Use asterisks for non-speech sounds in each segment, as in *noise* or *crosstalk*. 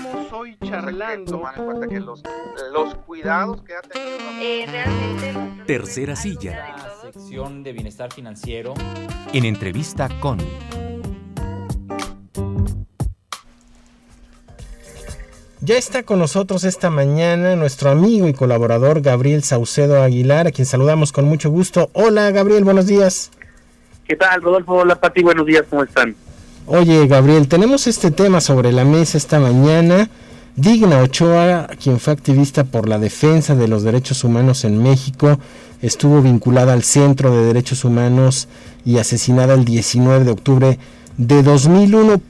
estamos hoy charlando. en cuenta que los, los cuidados que ha tenido. Eh, realmente. Tercera silla. La sección de bienestar financiero. En entrevista con. Ya está con nosotros esta mañana nuestro amigo y colaborador Gabriel Saucedo Aguilar, a quien saludamos con mucho gusto. Hola Gabriel, buenos días. ¿Qué tal, Rodolfo? Hola Pati, buenos días, ¿cómo están? Oye, Gabriel, tenemos este tema sobre la mesa esta mañana. Digna Ochoa, quien fue activista por la defensa de los derechos humanos en México, estuvo vinculada al Centro de Derechos Humanos y asesinada el 19 de octubre de 2001.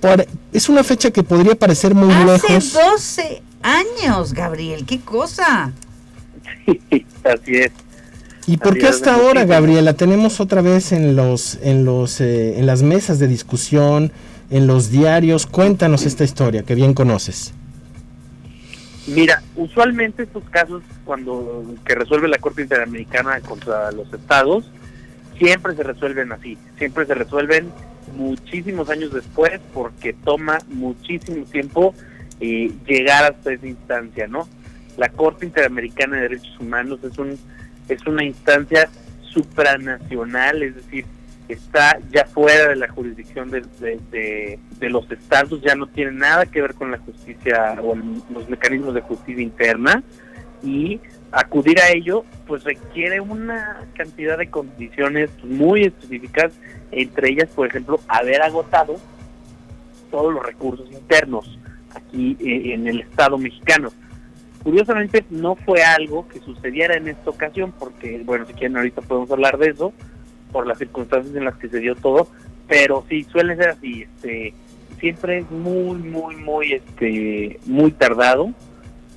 es una fecha que podría parecer muy lejos. Hace 12 años, Gabriel, qué cosa. Sí, *laughs* así es. ¿Y por qué hasta ahora, Gabriela? Tenemos otra vez en los, en los, eh, en las mesas de discusión, en los diarios. Cuéntanos esta historia que bien conoces. Mira, usualmente estos casos, cuando que resuelve la Corte Interamericana contra los estados, siempre se resuelven así, siempre se resuelven muchísimos años después porque toma muchísimo tiempo eh, llegar hasta esa instancia, ¿no? La Corte Interamericana de Derechos Humanos es un es una instancia supranacional, es decir, está ya fuera de la jurisdicción de, de, los estados, ya no tiene nada que ver con la justicia o los mecanismos de justicia interna y acudir a ello pues requiere una cantidad de condiciones muy específicas, entre ellas, por ejemplo, haber agotado todos los recursos internos aquí eh, en el Estado mexicano. Curiosamente no fue algo que sucediera en esta ocasión, porque, bueno, si quieren ahorita podemos hablar de eso, por las circunstancias en las que se dio todo, pero sí, suele ser así, este, siempre es muy, muy, muy, este, muy tardado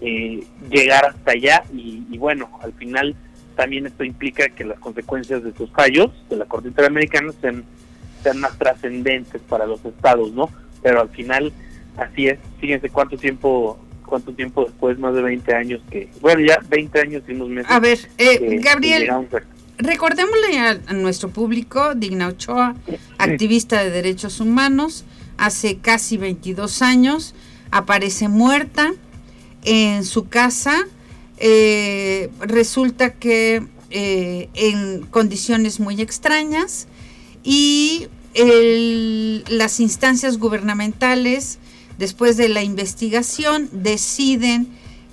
eh, llegar hasta allá y, bueno, al final también esto implica que las consecuencias de sus fallos de la Corte Interamericana sean, sean más trascendentes para los estados, ¿no? Pero al final así es, fíjense cuánto tiempo cuánto tiempo después, más de 20 años que, bueno, ya 20 años y unos meses. A ver, eh, Gabriel, recordémosle a, nuestro público, Digna Ochoa, activista de derechos humanos, hace casi 22 años, aparece muerta en su casa, eh, resulta que eh, en condiciones muy extrañas y las instancias gubernamentales después de la investigación, deciden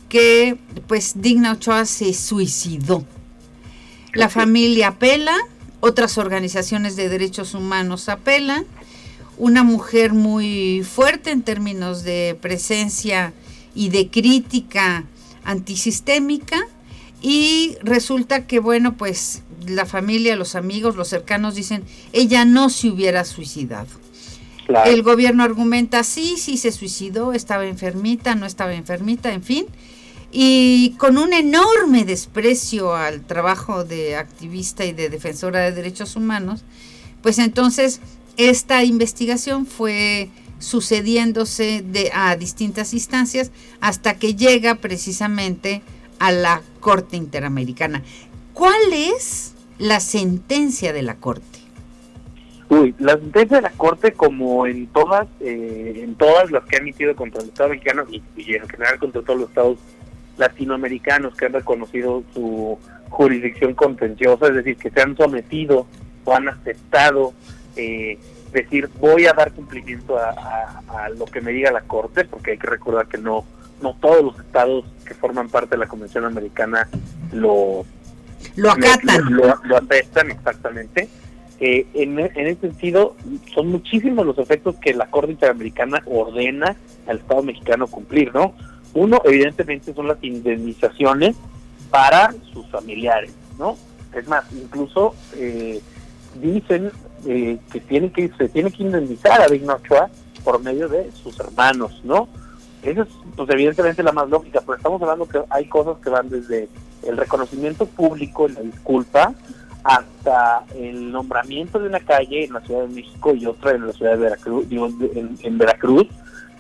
que pues Digna Ochoa se suicidó. La familia apela, otras organizaciones de derechos humanos apelan, una mujer muy fuerte en términos de presencia y de crítica antisistémica y resulta que bueno pues la familia, los amigos, los cercanos dicen ella no se hubiera suicidado. El gobierno argumenta, sí, sí se suicidó, estaba enfermita, no estaba enfermita, en fin. Y con un enorme desprecio al trabajo de activista y de defensora de derechos humanos, pues entonces esta investigación fue sucediéndose de, a distintas instancias hasta que llega precisamente a la Corte Interamericana. ¿Cuál es la sentencia de la Corte? Uy, la sentencia de la Corte, como en todas, eh, en todas las que han emitido contra el Estado mexicano y, en general contra todos los estados latinoamericanos que han reconocido su jurisdicción contenciosa, es decir, que se han sometido o han aceptado eh, decir voy a dar cumplimiento a, lo que me diga la Corte, porque hay que recordar que no no todos los estados que forman parte de la Convención Americana lo lo acatan, lo, lo aceptan exactamente en, en, ese sentido, son muchísimos los efectos que la Corte Interamericana ordena al Estado mexicano cumplir, ¿no? Uno, evidentemente, son las indemnizaciones para sus familiares, ¿no? Es más, incluso eh, dicen eh, que, tiene que se tiene que indemnizar a Digno Ochoa por medio de sus hermanos, ¿no? Esa es, pues, evidentemente, la más lógica, pero estamos hablando que hay cosas que van desde el reconocimiento público, la disculpa, hasta el nombramiento de una calle en la Ciudad de México y otra en la ciudad de Veracruz, en, Veracruz,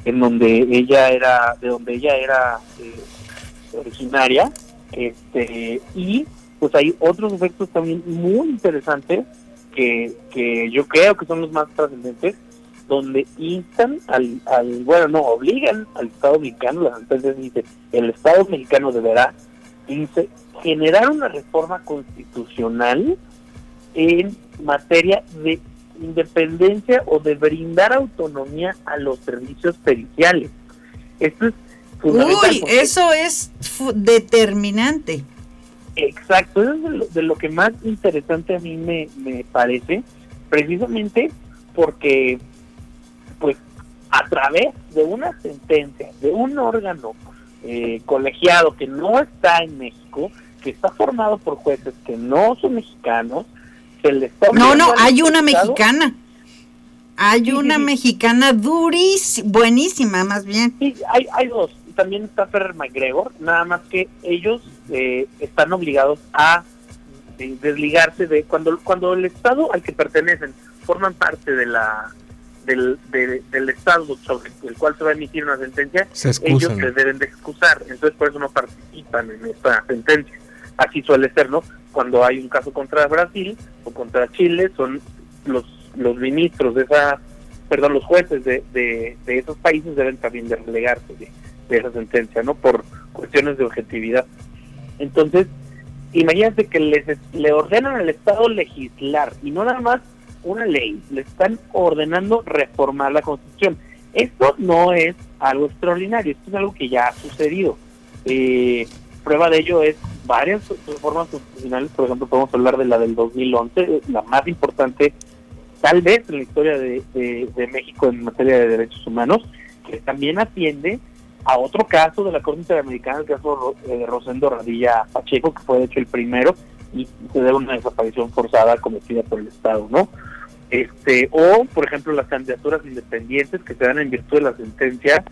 en donde ella era, de donde ella era eh, originaria, este, y pues hay otros efectos también muy interesantes que, que yo creo que son los más trascendentes. donde instan al, al, bueno, no, obligan al Estado mexicano, la sentencia dice, el Estado mexicano deberá, dice, generar una reforma constitucional en materia de independencia o de brindar autonomía a los servicios periciales. Esto es Uy, eso es determinante. Exacto, eso es de lo, que más interesante a mí me, me parece, precisamente porque, pues, a través de una sentencia, de un órgano eh, colegiado que no está en México, que está formado por jueces que no son mexicanos, No, no, hay una mexicana. Hay una mexicana durísima, buenísima más bien. Sí, hay, hay dos. También está Ferrer McGregor, nada más que ellos eh, están obligados a eh, desligarse de cuando cuando el estado al que pertenecen forman parte de la del, del estado sobre el cual se va a emitir una sentencia, ellos se deben de excusar, entonces por eso no participan en esta sentencia. Así suele ser, ¿no? Cuando hay un caso contra Brasil o contra Chile, son los los ministros de esa, perdón, los jueces de, de, esos países deben también de de, de esa sentencia, ¿no? Por cuestiones de objetividad. Entonces, imagínate que les, le ordenan al Estado legislar y no nada más una ley, le están ordenando reformar la Constitución. Esto no es algo extraordinario, esto es algo que ya ha sucedido. Eh, prueba de ello es varias reformas constitucionales, por ejemplo, podemos hablar de la del 2011, la más importante tal vez en la historia de, México en materia de derechos humanos, que también atiende a otro caso de la Corte Interamericana, el caso de Rosendo Radilla Pacheco, que fue de hecho el primero, y se debe una desaparición forzada cometida por el Estado, ¿no? Este, o, por ejemplo, las candidaturas independientes que se dan en virtud de la sentencia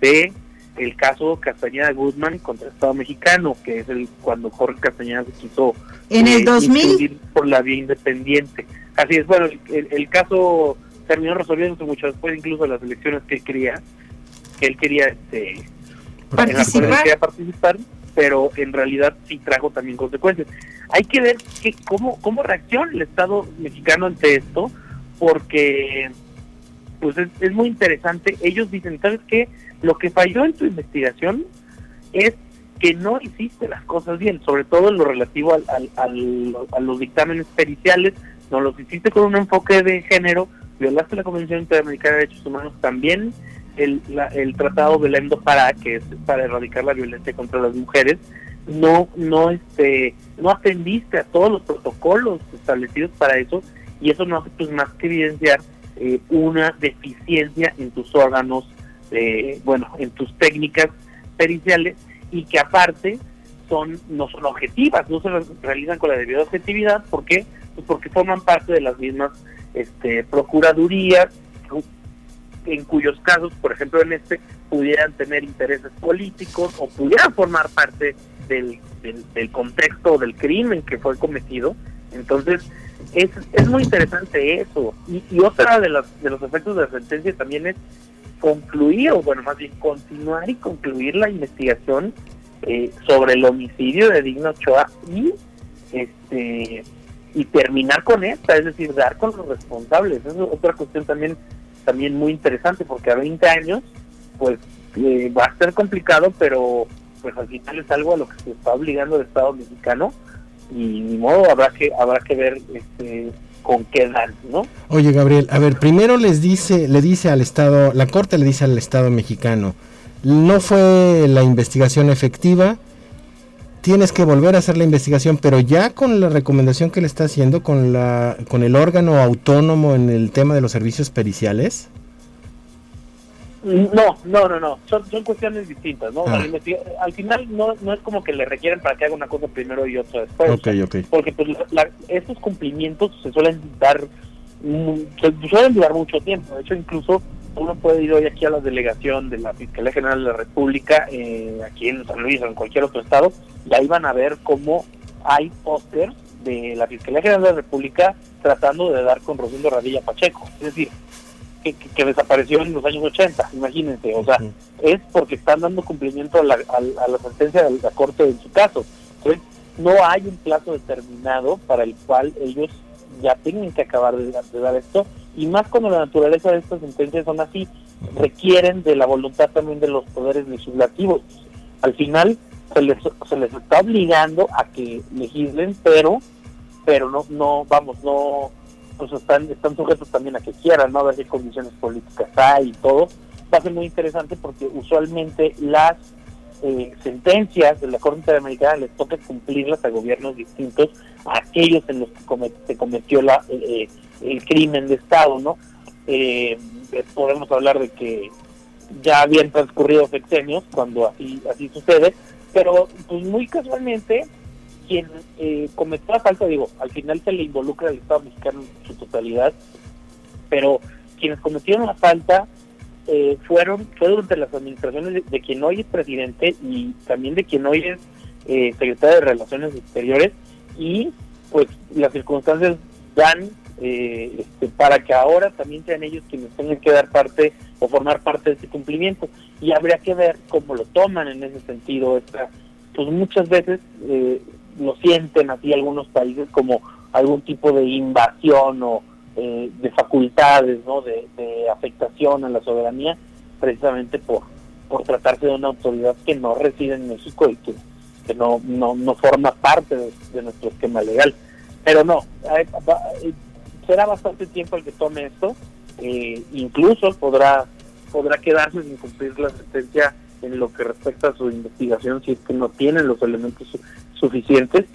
de el caso Castañeda Guzmán contra el Estado mexicano, que es el cuando Jorge Castañeda se quiso en el 2000 eh, por la vía independiente. Así es, bueno, el, caso terminó resolviéndose mucho después incluso las elecciones que él quería él quería este, participar. participar, pero en realidad sí trajo también consecuencias. Hay que ver que, cómo, cómo reacciona el Estado mexicano ante esto, porque pues es, muy interesante. Ellos dicen, ¿sabes qué? Lo que falló en tu investigación es que no hiciste las cosas bien, sobre todo en lo relativo al, a los dictámenes periciales, no los hiciste con un enfoque de género, violaste la Convención Interamericana de Derechos Humanos también el, el tratado de Endo para que es para erradicar la violencia contra las mujeres. No no este no atendiste a todos los protocolos establecidos para eso y eso no hace pues más que evidenciar eh, una deficiencia en tus órganos eh, bueno en tus técnicas periciales y que aparte son no son objetivas no se realizan con la debida objetividad ¿por qué? Pues porque forman parte de las mismas este procuradurías en cuyos casos, por ejemplo en este, pudieran tener intereses políticos o pudieran formar parte del, del, contexto del crimen que fue cometido. Entonces, es, es muy interesante eso. Y, y otra de, las, de los efectos de la sentencia también es concluir, o bueno, más bien continuar y concluir la investigación eh, sobre el homicidio de Digno Ochoa y este y terminar con esta, es decir, dar con los responsables. Es otra cuestión también también muy interesante porque a 20 años pues eh, va a ser complicado, pero pues al final es algo a lo que se está obligando el Estado mexicano y ni modo habrá que habrá que ver este con qué dan, ¿no? Oye, Gabriel, a ver, primero les dice le dice al Estado, la Corte le dice al Estado mexicano, no fue la investigación efectiva, tienes que volver a hacer la investigación, pero ya con la recomendación que le está haciendo con la con el órgano autónomo en el tema de los servicios periciales. No, no, no, no, son, son cuestiones distintas, ¿no? Ah. Al final no, no es como que le requieren para que haga una cosa primero y otra después. Ok, ok. Porque pues, estos cumplimientos se suelen dar, se suelen durar mucho tiempo. De hecho, incluso uno puede ir hoy aquí a la delegación de la Fiscalía General de la República, eh, aquí en San Luis o en cualquier otro estado, y ahí van a ver cómo hay pósters de la Fiscalía General de la República tratando de dar con Rosendo Radilla Pacheco. Es decir, que, desapareció en los años 80, imagínense. O sea, es porque están dando cumplimiento a la, a, la sentencia de la Corte en su caso. Entonces, no hay un plazo determinado para el cual ellos ya tienen que acabar de, de dar esto y más cuando la naturaleza de estas sentencias son así, requieren de la voluntad también de los poderes legislativos. Al final se les, se les está obligando a que legislen, pero pero no no vamos, no pues están están sujetos también a que quieran, ¿no? A ver qué condiciones políticas hay y todo. Va a ser muy interesante porque usualmente las eh, sentencias de la Corte Interamericana les toca cumplirlas a gobiernos distintos a aquellos en los que se cometió la, eh, el crimen de Estado, ¿no? Eh, podemos hablar de que ya habían transcurrido sexenios cuando así así sucede, pero pues muy casualmente quien eh, cometió la falta, digo, al final se le involucra al Estado mexicano en su totalidad, pero quienes cometieron la falta eh, fueron fue durante las administraciones de, quien hoy es presidente y también de quien hoy es eh, secretario de Relaciones Exteriores y pues las circunstancias dan eh, este, para que ahora también sean ellos quienes tengan que dar parte o formar parte de ese cumplimiento. Y habría que ver cómo lo toman en ese sentido esta pues muchas veces eh, lo sienten así algunos países como algún tipo de invasión o eh, de facultades, ¿no? De, afectación a la soberanía, precisamente por, por tratarse de una autoridad que no reside en México y que, no, no, no forma parte de, nuestro esquema legal. Pero no, eh, será bastante tiempo el que tome esto, eh, incluso podrá podrá quedarse sin cumplir la sentencia en lo que respecta a su investigación si es que no tienen los elementos suficientes,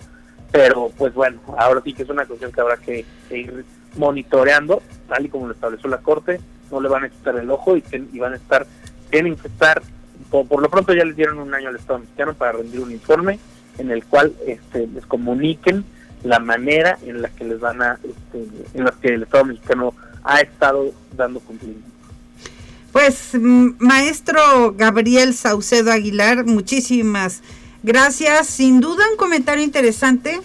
pero pues bueno, ahora sí que es una cuestión que habrá que, ir monitoreando, tal y como lo estableció la Corte, no le van a quitar el ojo y, van a estar, tienen que estar, por, lo pronto ya les dieron un año al Estado mexicano para rendir un informe en el cual este, les comuniquen la manera en la que les van a, este, en la que el Estado mexicano ha estado dando cumplimiento. Pues, maestro Gabriel Saucedo Aguilar, muchísimas gracias. Sin duda un comentario interesante,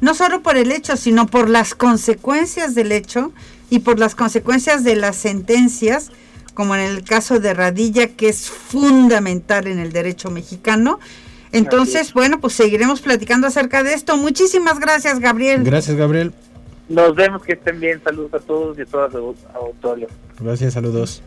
no solo por el hecho, sino por las consecuencias del hecho y por las consecuencias de las sentencias, como en el caso de Radilla, que es fundamental en el derecho mexicano. Entonces, bueno, pues seguiremos platicando acerca de esto. Muchísimas gracias, Gabriel. Gracias, Gabriel. Nos vemos, que estén bien. Saludos a todos y a todas, auditorio. Gracias, saludos.